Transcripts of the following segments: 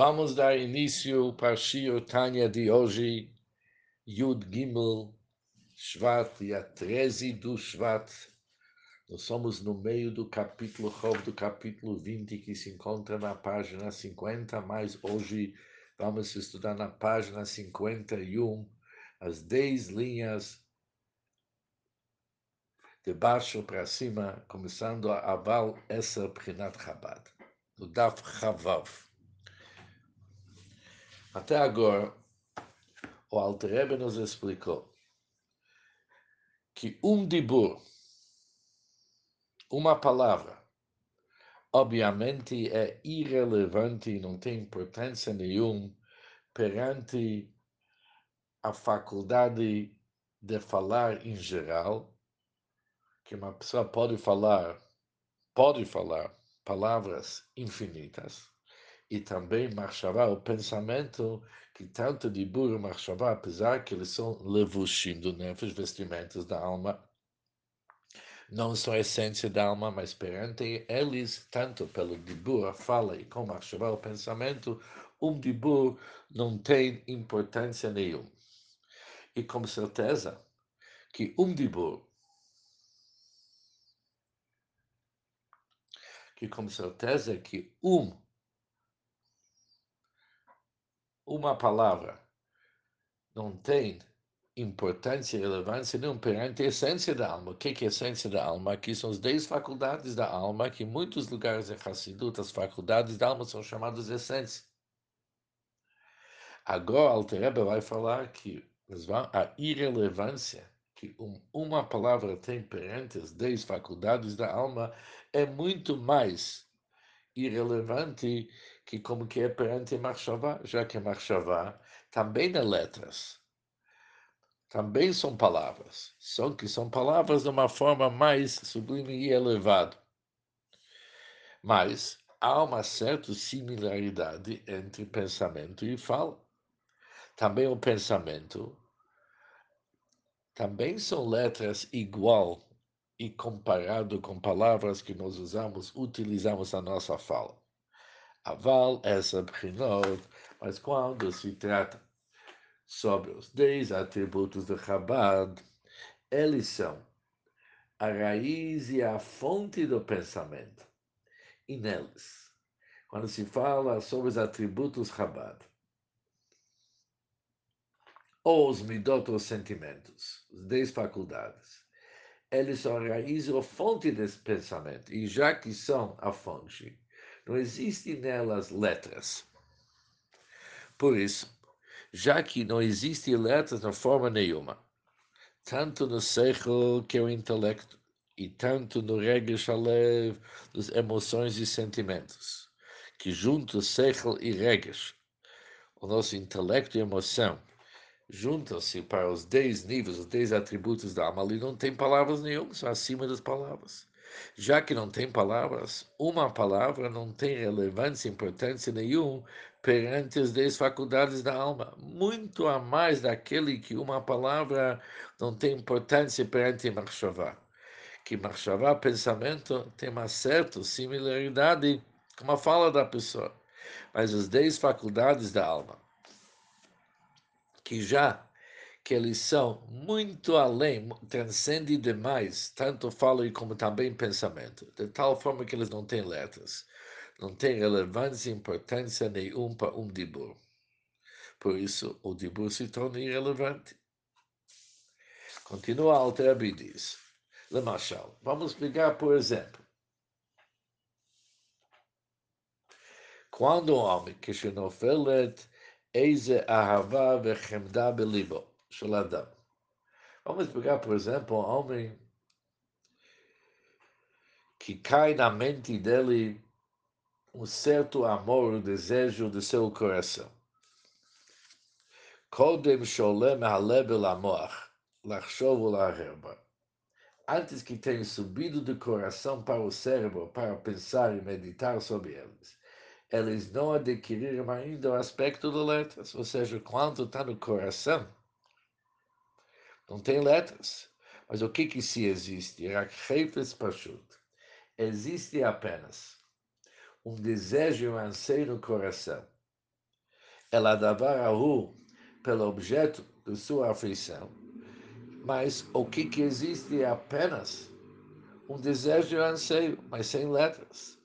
Vamos dar início para Shio Tanya de hoje, Yud Gimel, Shvat, dia 13 do Shvat. Nós somos no meio do capítulo Rov, do capítulo 20, que se encontra na página 50, mas hoje vamos estudar na página 51 as 10 linhas de baixo para cima, começando a Aval Essa Prinat Chabad, do Daf Chavav. Até agora, o Alter nos explicou que um dibur, uma palavra, obviamente é irrelevante não tem importância nenhuma perante a faculdade de falar em geral, que uma pessoa pode falar, pode falar palavras infinitas, e também Marshavá, o pensamento que tanto de Bura e Marshavá, apesar que eles são levushim do nefesh, vestimentos da alma, não são a essência da alma, mas perante eles, tanto pelo Dibur, a fala, e com Marshavá, o pensamento, um Dibur não tem importância nenhuma. E com certeza que um Dibur, que com certeza que um uma palavra não tem importância e relevância não perante a essência da alma. O que é a essência da alma? Aqui são as dez faculdades da alma, que em muitos lugares em Hassidut, as faculdades da alma são chamadas essência. Agora, Altereba vai falar que a irrelevância que uma palavra tem perante as dez faculdades da alma é muito mais irrelevante que como que é perante Marshavá, já que Marshavá também é letras, também são palavras, só que são palavras de uma forma mais sublime e elevada. Mas há uma certa similaridade entre pensamento e fala. Também o pensamento também são letras igual e comparado com palavras que nós usamos, utilizamos na nossa fala. Aval essa brinot, mas quando se trata sobre os dez atributos de Chabad, eles são a raiz e a fonte do pensamento. E neles, quando se fala sobre os atributos Chabad, ou os midot, os sentimentos, as dez faculdades, eles são a raiz ou fonte desse pensamento. E já que são a fonte, não existem nelas letras. Por isso, já que não existem letras na forma nenhuma, tanto no seichel, que é o intelecto, e tanto no regesh alev, das emoções e sentimentos, que juntos seichel e regesh, o nosso intelecto e emoção, juntam-se para os dez níveis, os dez atributos da alma, ali não tem palavras nenhuma, são acima das palavras. Já que não tem palavras, uma palavra não tem relevância, importância nenhuma perante as dez faculdades da alma, muito a mais daquele que uma palavra não tem importância perante Marshavá. Que Marshavá, pensamento, tem uma certa similaridade com a fala da pessoa. Mas as dez faculdades da alma, que já que eles são muito além, transcendem demais, tanto fala como também pensamento, de tal forma que eles não têm letras, não têm relevância e importância nenhum para um dibur. Por isso, o dibur se torna irrelevante. Continua Alter e diz, Lemachal, vamos pegar por exemplo, quando o homem que se nofelet Eize ahava vechemda belibo. Shaladam. Vamos pegar, por exemplo, um homem que cai na mente dele um certo amor, um desejo do seu coração. Kodem sholem halev elamoach, lachshov ulaherba. Antes que tenha subido do coração para o cérebro para pensar e meditar sobre eles eles não adquiriram ainda o aspecto de letras, ou seja, quando está no coração, não tem letras. Mas o que que se existe? Existe apenas um desejo e um anseio no coração ela davar ahu pelo objeto de sua afeição, mas o que, que existe é apenas um desejo e um anseio, mas sem letras.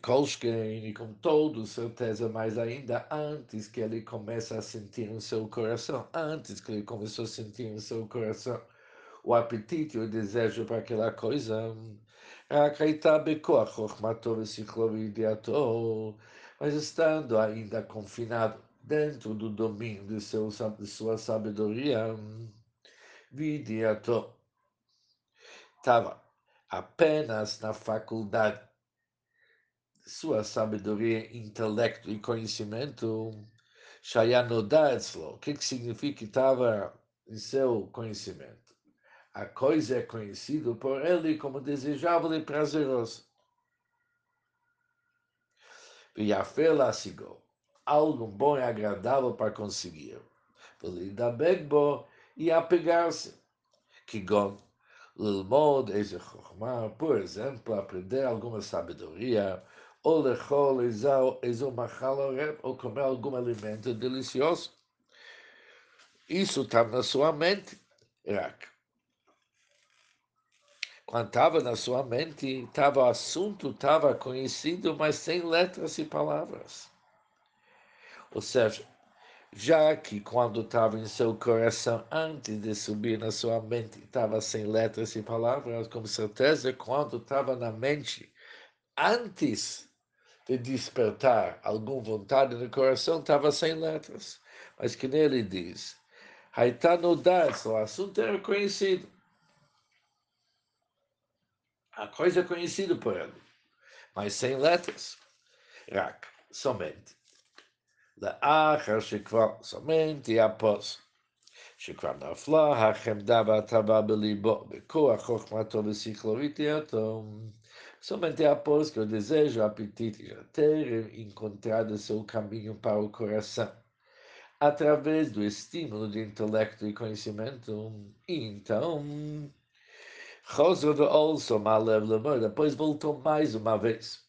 Kolschkein, e com toda certeza, mas ainda antes que ele comece a sentir no seu coração, antes que ele começou a sentir no seu coração o apetite, o desejo para aquela coisa, mas estando ainda confinado dentro do domínio de, seu, de sua sabedoria, vidiato estava apenas na faculdade sua sabedoria, intelecto e conhecimento, Shayanodadzlo, o que, que significa que estava em seu conhecimento? A coisa é conhecida por ele como desejável e prazeroso. E a fé lá sigou, algo bom e agradável para conseguir. Begbo e apegar-se, que gon lilmod por exemplo, aprender alguma sabedoria, ou lechol ou comer algum alimento delicioso. Isso está na sua mente, Rak. Quando estava na sua mente, estava o assunto, estava conhecido, mas sem letras e palavras. Ou seja, já que quando estava em seu coração, antes de subir na sua mente, estava sem letras e palavras, com certeza, quando estava na mente, antes de despertar alguma vontade no coração, estava sem letras. Mas que nele diz, Haitá no o assunto era conhecido. A coisa é conhecida por ele, mas sem letras. Rak, somente. לאחר שכבר somente após שכבר נפלה החמדה והטבה בליבו, בכוח חוכמתו ושכלו ותהייתו. Somente após que o desejo, o apetite já terem encontrado seu caminho para o coração, através do estímulo de intelecto e conhecimento, e então, depois voltou mais uma vez,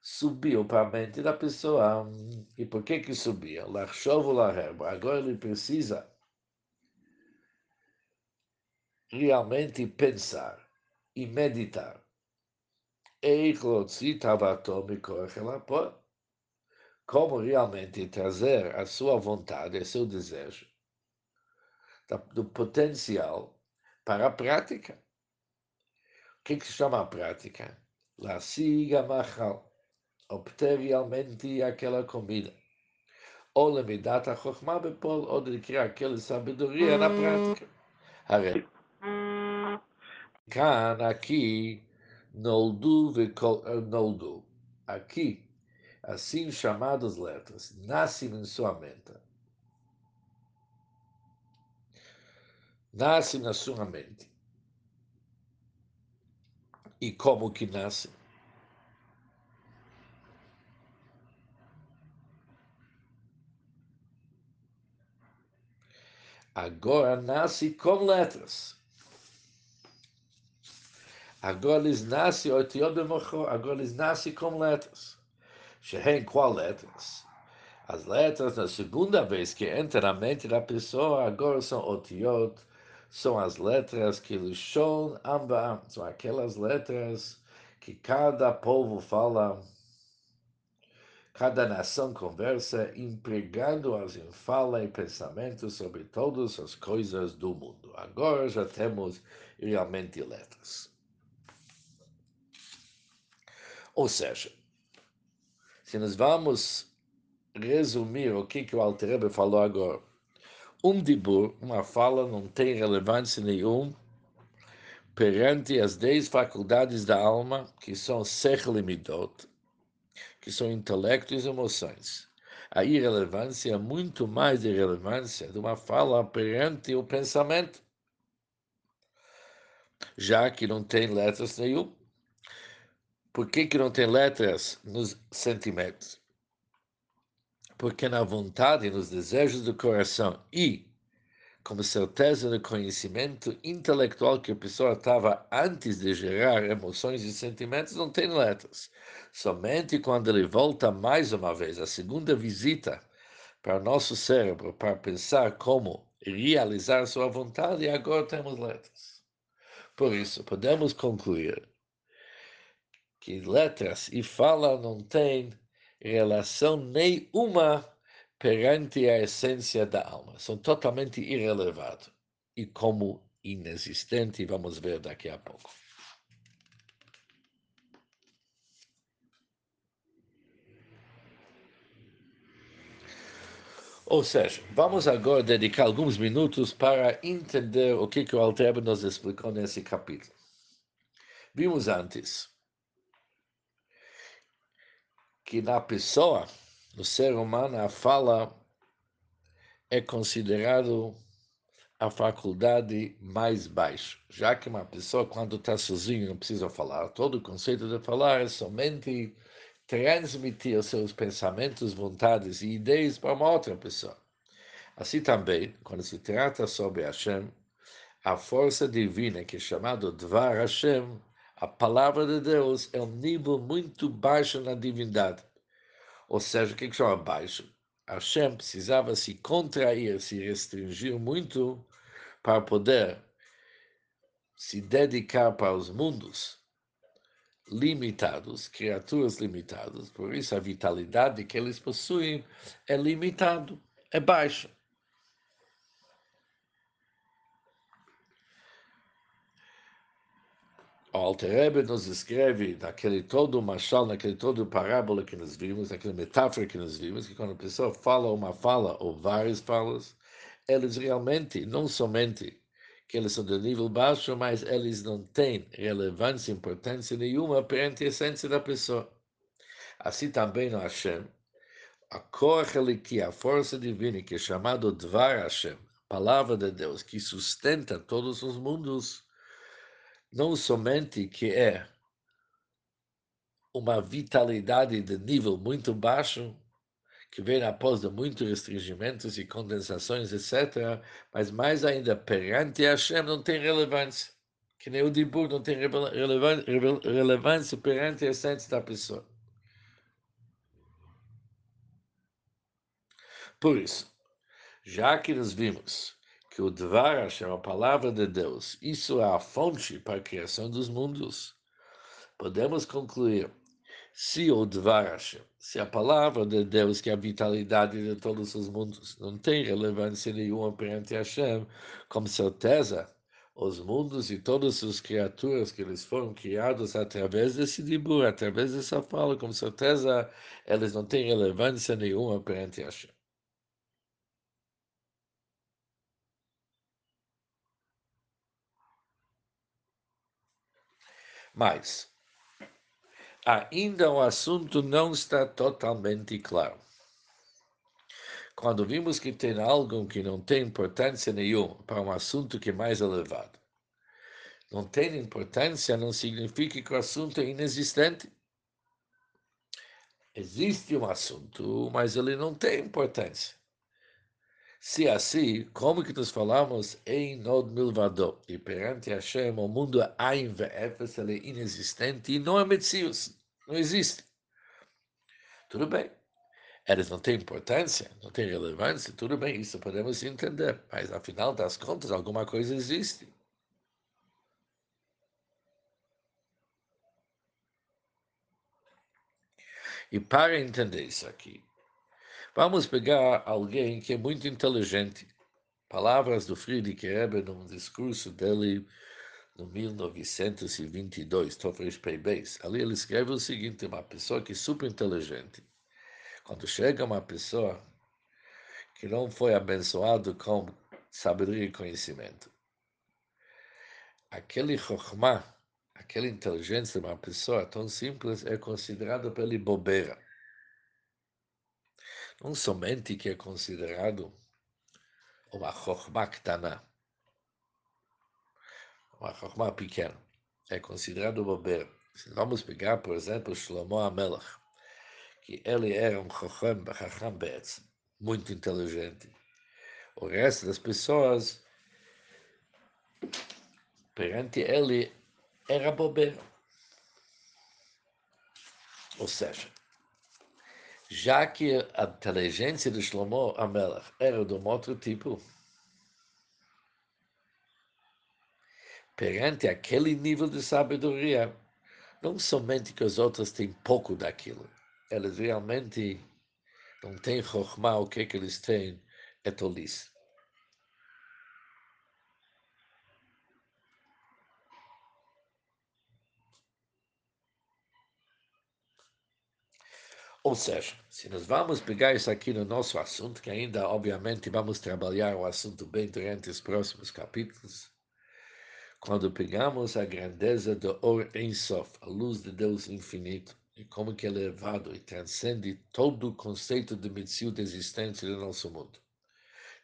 subiu para a mente da pessoa. E por que que subia? Agora ele precisa realmente pensar e meditar como realmente trazer a sua vontade, seu desejo, do potencial para a prática. O que, que se chama a prática? La siga machal, obter realmente aquela comida. Ou lemidat a chokhmah bepol, ou de criar aquela sabedoria na prática. Can aqui Noldu eh, Noldu. Aqui, assim chamadas letras, nascem em sua mente. Nascem na sua mente. E como que nasce? Agora nasce com letras. Agora eles nascem, agora eles nascem com letras. Shehen, qual letras? As letras, na segunda vez que entra na mente da pessoa, agora são otiot, são as letras que Lishon Amba, são aquelas letras que cada povo fala, cada nação conversa, empregando-as em fala e pensamento sobre todas as coisas do mundo. Agora já temos realmente letras. Ou seja, se nós vamos resumir o que, que o Alterebe falou agora, um dibur, uma fala, não tem relevância nenhuma perante as dez faculdades da alma, que são sechel midot, que são intelecto e emoções. A irrelevância é muito mais irrelevância de uma fala perante o pensamento, já que não tem letras nenhum. Por que, que não tem letras nos sentimentos? Porque na vontade, nos desejos do coração e como certeza no conhecimento intelectual que a pessoa estava antes de gerar emoções e sentimentos, não tem letras. Somente quando ele volta mais uma vez, a segunda visita para o nosso cérebro, para pensar como realizar sua vontade, agora temos letras. Por isso, podemos concluir que letras e fala não têm relação nenhuma perante a essência da alma. São totalmente irrelevantes e como inexistente, vamos ver daqui a pouco. Ou seja, vamos agora dedicar alguns minutos para entender o que, que o Alter nos explicou nesse capítulo. Vimos antes que na pessoa, no ser humano, a fala é considerado a faculdade mais baixa, já que uma pessoa, quando está sozinha, não precisa falar. Todo o conceito de falar é somente transmitir os seus pensamentos, vontades e ideias para uma outra pessoa. Assim também, quando se trata sobre Hashem, a força divina, que é chamada Dvar Hashem, a palavra de Deus, é um nível muito baixo na divindade. Ou seja, o que, que chama baixo? Hashem precisava se contrair, se restringir muito para poder se dedicar para os mundos limitados, criaturas limitadas, por isso a vitalidade que eles possuem é limitado, é baixa. O Alter nos escreve naquele todo machal, naquele todo parábola que nós vimos, naquela metáfora que nós vimos, que quando a pessoa fala uma fala ou várias falas, eles realmente, não somente que eles são de nível baixo, mas eles não têm relevância, importância nenhuma perante a essência da pessoa. Assim também no Hashem, a que a força divina, que é chamado Dvar Hashem, palavra de Deus, que sustenta todos os mundos, não somente que é uma vitalidade de nível muito baixo, que vem após de muitos restringimentos e condensações, etc., mas mais ainda, perante Hashem não tem relevância. Que nem o Dibur não tem relevância perante a essência da pessoa. Por isso, já que nós vimos que o Dvar Hashem, a palavra de Deus, isso é a fonte para a criação dos mundos, podemos concluir se o Dvar Hashem, se a palavra de Deus, que é a vitalidade de todos os mundos, não tem relevância nenhuma perante Hashem, com certeza, os mundos e todas as criaturas que eles foram criados através desse dibur, através dessa fala, com certeza, eles não têm relevância nenhuma perante Hashem. Mas, ainda o assunto não está totalmente claro. Quando vimos que tem algo que não tem importância nenhuma para um assunto que é mais elevado, não tem importância não significa que o assunto é inexistente. Existe um assunto, mas ele não tem importância. Se assim, como que nós falamos em Nod Milvado, e perante Hashem, o mundo Ain Ve'efes, ele é inexistente e não é Metzius, não existe. Tudo bem. Eles não têm importância, não têm relevância, tudo bem, isso podemos entender. Mas, afinal das contas, alguma coisa existe. E para entender isso aqui, Vamos pegar alguém que é muito inteligente. Palavras do Friedrich Rebbe num discurso dele no 1922, Tofresh Beis. Ali ele escreve o seguinte: uma pessoa que é super inteligente. Quando chega uma pessoa que não foi abençoado com sabedoria e conhecimento, aquele chokhmah, aquela inteligência de uma pessoa tão simples é considerado pela bobeira não somente que é considerado uma chokhmah ktana, uma chokhmah pequena, é considerado bobeira. Se vamos pegar, por exemplo, Shlomo Amelach, que ele era um chochem, chacham muito inteligente. O resto das pessoas, perante ele, era bobeira. Ou seja, já que a inteligência de Shlomo Amelach era de um outro tipo, perante aquele nível de sabedoria, não somente que os outros têm pouco daquilo, eles realmente não têm Chokhmah, o que, é que eles têm é tolice. Seja, se nós vamos pegar isso aqui no nosso assunto, que ainda, obviamente, vamos trabalhar o assunto bem durante os próximos capítulos, quando pegamos a grandeza do Or Ensof, a luz de Deus infinito, e como que é elevado e transcende todo o conceito de Mitzil de existência do nosso mundo.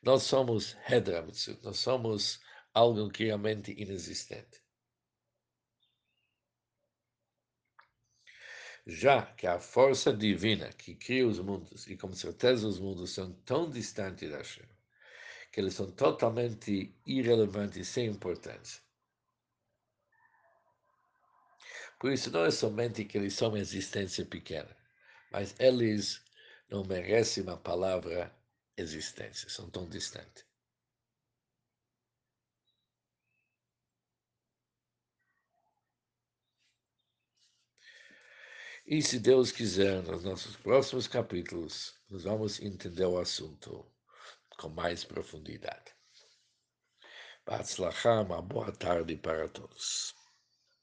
Nós somos Hedra Mitzil, nós somos algo que realmente inexistente. Já que a força divina que cria os mundos, e com certeza os mundos são tão distantes da Hashem, que eles são totalmente irrelevantes sem importância. Por isso, não é somente que eles são uma existência pequena, mas eles não merecem uma palavra existência, são tão distantes. E se Deus quiser, nos nossos próximos capítulos, nós vamos entender o assunto com mais profundidade. Batzlacham, uma boa tarde para todos.